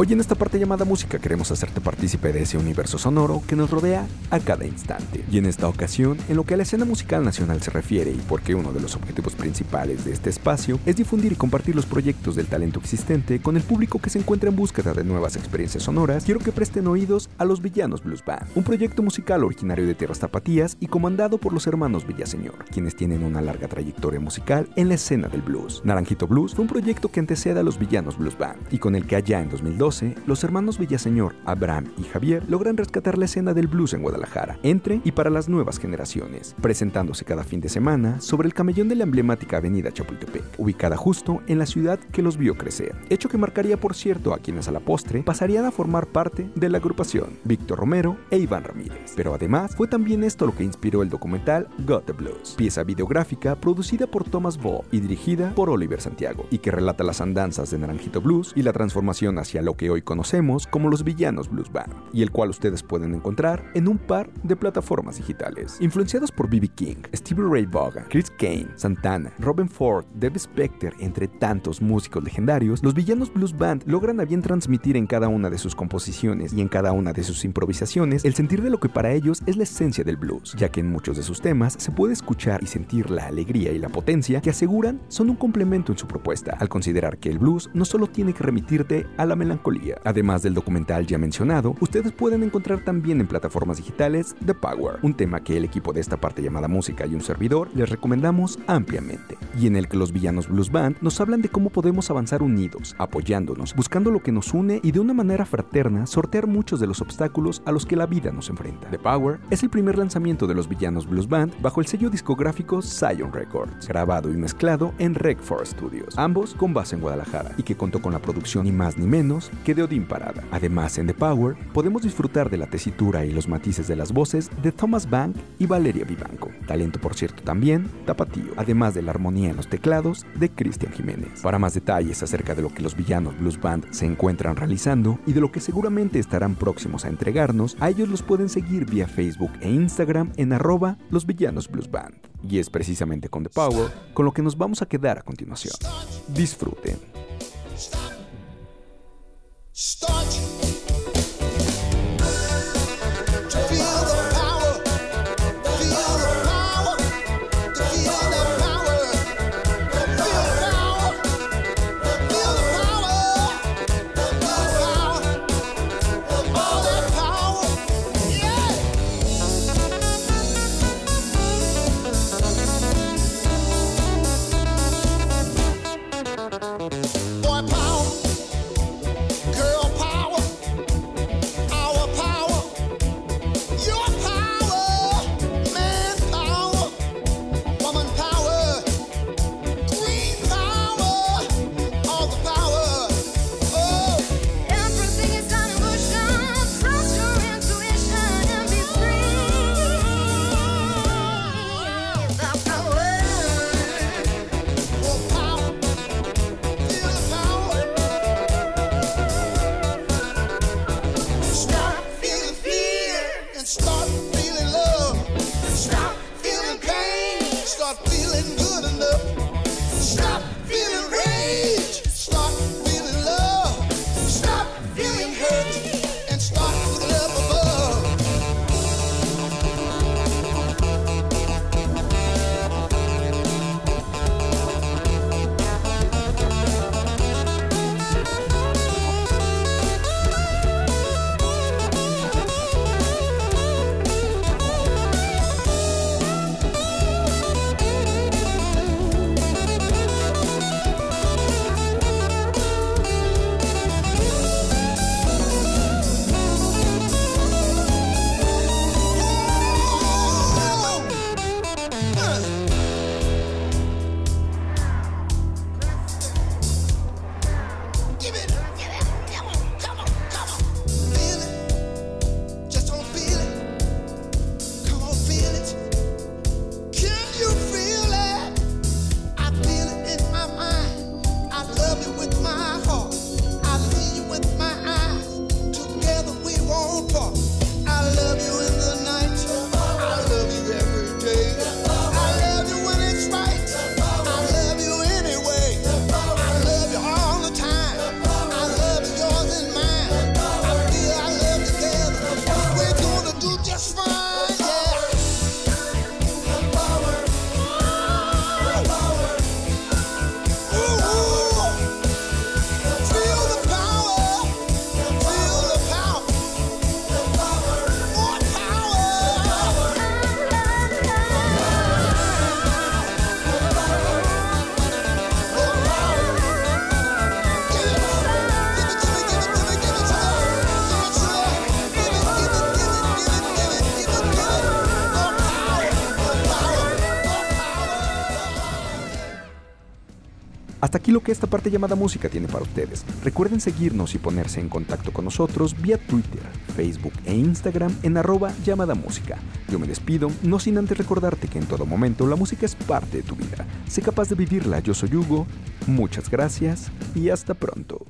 Hoy en esta parte llamada música queremos hacerte partícipe de ese universo sonoro que nos rodea a cada instante. Y en esta ocasión, en lo que a la escena musical nacional se refiere y porque uno de los objetivos principales de este espacio es difundir y compartir los proyectos del talento existente con el público que se encuentra en búsqueda de nuevas experiencias sonoras, quiero que presten oídos a Los Villanos Blues Band, un proyecto musical originario de Tierras Tapatías y comandado por los hermanos Villaseñor, quienes tienen una larga trayectoria musical en la escena del blues. Naranjito Blues fue un proyecto que antecede a Los Villanos Blues Band y con el que allá en 2012 los hermanos Villaseñor, Abraham y Javier logran rescatar la escena del blues en Guadalajara, entre y para las nuevas generaciones, presentándose cada fin de semana sobre el camellón de la emblemática avenida Chapultepec, ubicada justo en la ciudad que los vio crecer, hecho que marcaría por cierto a quienes a la postre pasarían a formar parte de la agrupación, Víctor Romero e Iván Ramírez. Pero además fue también esto lo que inspiró el documental Got the Blues, pieza videográfica producida por Thomas Ball y dirigida por Oliver Santiago, y que relata las andanzas de Naranjito Blues y la transformación hacia lo que hoy conocemos como los villanos Blues Band, y el cual ustedes pueden encontrar en un par de plataformas digitales. Influenciados por B.B. King, Stevie Ray Vaughan, Chris Kane, Santana, Robin Ford, Dave Specter, entre tantos músicos legendarios, los villanos Blues Band logran a bien transmitir en cada una de sus composiciones y en cada una de sus improvisaciones el sentir de lo que para ellos es la esencia del blues, ya que en muchos de sus temas se puede escuchar y sentir la alegría y la potencia que aseguran son un complemento en su propuesta, al considerar que el blues no solo tiene que remitirte a la melancolía, Además del documental ya mencionado, ustedes pueden encontrar también en plataformas digitales The Power, un tema que el equipo de esta parte llamada música y un servidor les recomendamos ampliamente, y en el que los villanos Blues Band nos hablan de cómo podemos avanzar unidos, apoyándonos, buscando lo que nos une y de una manera fraterna sortear muchos de los obstáculos a los que la vida nos enfrenta. The Power es el primer lanzamiento de los villanos Blues Band bajo el sello discográfico Zion Records, grabado y mezclado en Rec Studios, ambos con base en Guadalajara, y que contó con la producción ni más ni menos que de Odín Parada. Además, en The Power podemos disfrutar de la tesitura y los matices de las voces de Thomas Bank y Valeria Vivanco. Talento, por cierto, también tapatío. Además de la armonía en los teclados de Cristian Jiménez. Para más detalles acerca de lo que los villanos Blues Band se encuentran realizando y de lo que seguramente estarán próximos a entregarnos, a ellos los pueden seguir vía Facebook e Instagram en arroba los villanos Blues Band. Y es precisamente con The Power con lo que nos vamos a quedar a continuación. Disfruten. Hasta aquí lo que esta parte llamada música tiene para ustedes. Recuerden seguirnos y ponerse en contacto con nosotros vía Twitter, Facebook e Instagram en arroba llamada música. Yo me despido, no sin antes recordarte que en todo momento la música es parte de tu vida. Sé capaz de vivirla, yo soy Hugo, muchas gracias y hasta pronto.